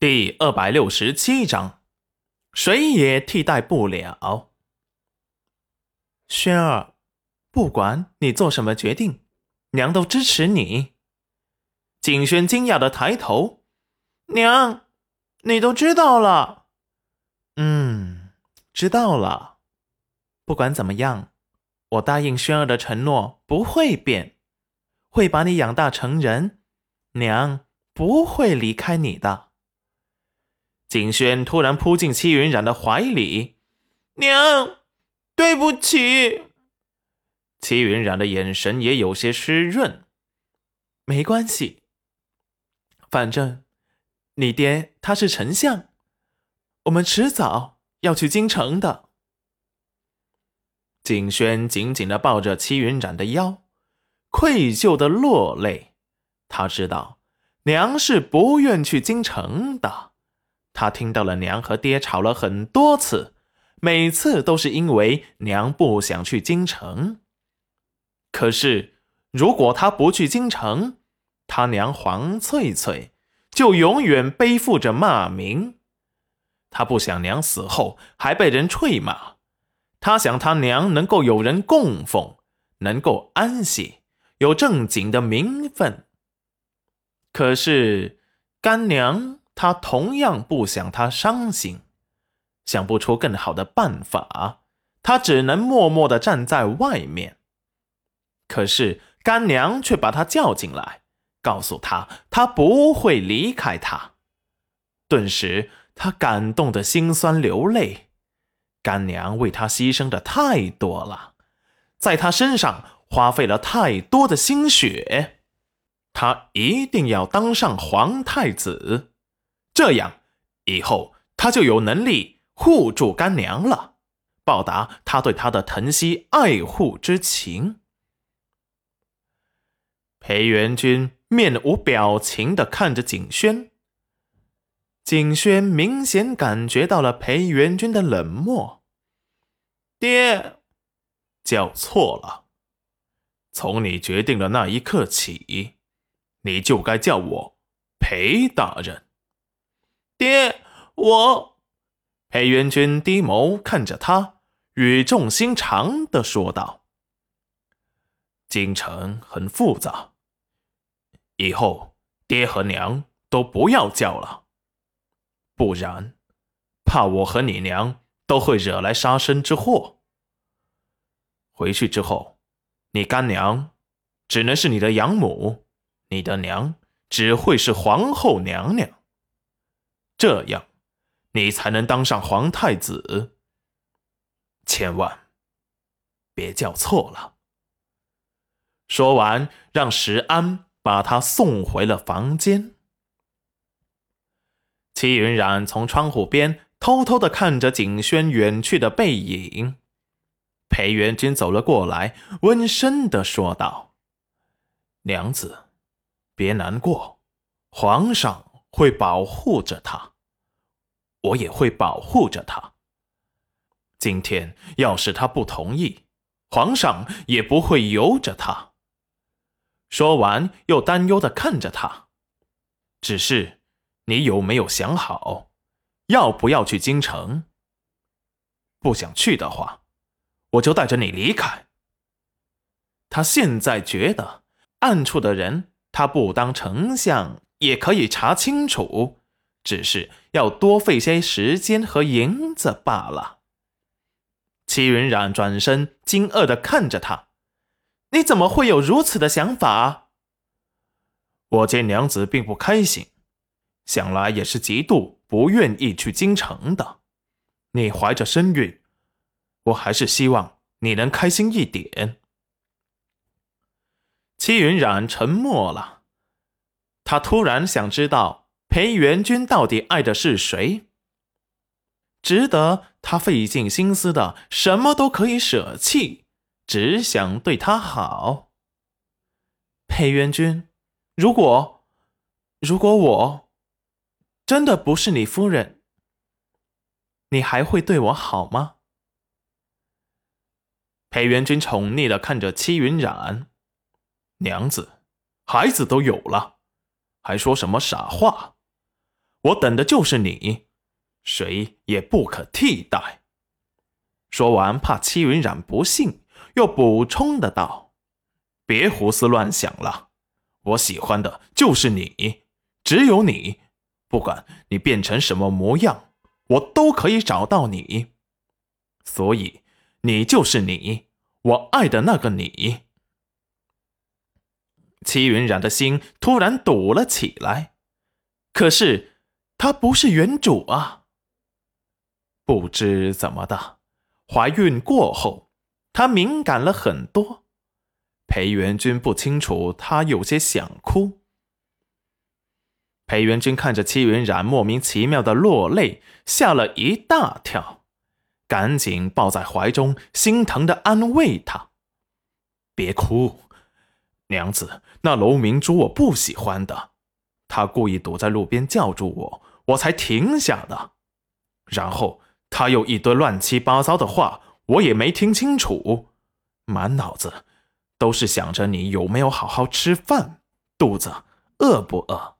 第二百六十七章，谁也替代不了。轩儿，不管你做什么决定，娘都支持你。景轩惊讶的抬头，娘，你都知道了？嗯，知道了。不管怎么样，我答应轩儿的承诺不会变，会把你养大成人，娘不会离开你的。景轩突然扑进戚云染的怀里，娘，对不起。戚云染的眼神也有些湿润。没关系，反正你爹他是丞相，我们迟早要去京城的。景轩紧紧的抱着戚云染的腰，愧疚的落泪。他知道娘是不愿去京城的。他听到了娘和爹吵了很多次，每次都是因为娘不想去京城。可是，如果他不去京城，他娘黄翠翠就永远背负着骂名。他不想娘死后还被人唾骂，他想他娘能够有人供奉，能够安息，有正经的名分。可是，干娘。他同样不想他伤心，想不出更好的办法，他只能默默的站在外面。可是干娘却把他叫进来，告诉他他不会离开他。顿时，他感动的心酸流泪。干娘为他牺牲的太多了，在他身上花费了太多的心血，他一定要当上皇太子。这样，以后他就有能力护住干娘了，报答他对他的疼惜爱护之情。裴元君面无表情的看着景轩，景轩明显感觉到了裴元君的冷漠。爹，叫错了，从你决定的那一刻起，你就该叫我裴大人。爹，我。裴元君低眸看着他，语重心长的说道：“京城很复杂，以后爹和娘都不要叫了，不然，怕我和你娘都会惹来杀身之祸。回去之后，你干娘只能是你的养母，你的娘只会是皇后娘娘。”这样，你才能当上皇太子。千万别叫错了。说完，让石安把他送回了房间。戚云染从窗户边偷偷的看着景轩远去的背影。裴元君走了过来，温声的说道：“娘子，别难过，皇上。”会保护着他，我也会保护着他。今天要是他不同意，皇上也不会由着他。说完，又担忧的看着他。只是，你有没有想好，要不要去京城？不想去的话，我就带着你离开。他现在觉得，暗处的人，他不当丞相。也可以查清楚，只是要多费些时间和银子罢了。齐云染转身，惊愕的看着他：“你怎么会有如此的想法？”我见娘子并不开心，想来也是极度不愿意去京城的。你怀着身孕，我还是希望你能开心一点。齐云染沉默了。他突然想知道裴元君到底爱的是谁，值得他费尽心思的，什么都可以舍弃，只想对他好。裴元君，如果如果我真的不是你夫人，你还会对我好吗？裴元君宠溺的看着戚云染，娘子，孩子都有了。还说什么傻话？我等的就是你，谁也不可替代。说完，怕戚云染不信，又补充的道：“别胡思乱想了，我喜欢的就是你，只有你，不管你变成什么模样，我都可以找到你。所以，你就是你，我爱的那个你。”戚云染的心突然堵了起来，可是他不是原主啊！不知怎么的。怀孕过后，她敏感了很多。裴元君不清楚，她有些想哭。裴元君看着戚云染莫名其妙的落泪，吓了一大跳，赶紧抱在怀中，心疼的安慰她：“别哭，娘子，那楼明珠我不喜欢的，他故意堵在路边叫住我，我才停下的。然后。”他又一堆乱七八糟的话，我也没听清楚，满脑子都是想着你有没有好好吃饭，肚子饿不饿。